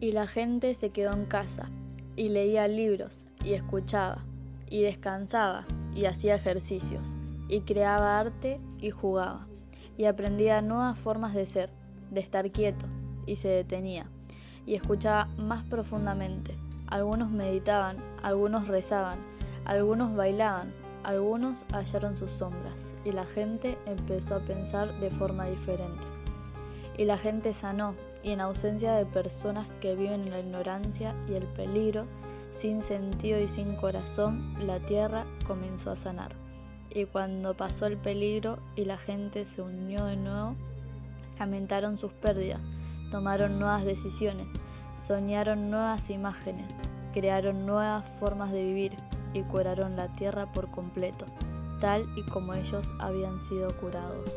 Y la gente se quedó en casa, y leía libros, y escuchaba, y descansaba, y hacía ejercicios, y creaba arte, y jugaba, y aprendía nuevas formas de ser, de estar quieto, y se detenía, y escuchaba más profundamente. Algunos meditaban, algunos rezaban, algunos bailaban, algunos hallaron sus sombras, y la gente empezó a pensar de forma diferente. Y la gente sanó, y en ausencia de personas que viven en la ignorancia y el peligro, sin sentido y sin corazón, la tierra comenzó a sanar. Y cuando pasó el peligro y la gente se unió de nuevo, lamentaron sus pérdidas, tomaron nuevas decisiones, soñaron nuevas imágenes, crearon nuevas formas de vivir y curaron la tierra por completo, tal y como ellos habían sido curados.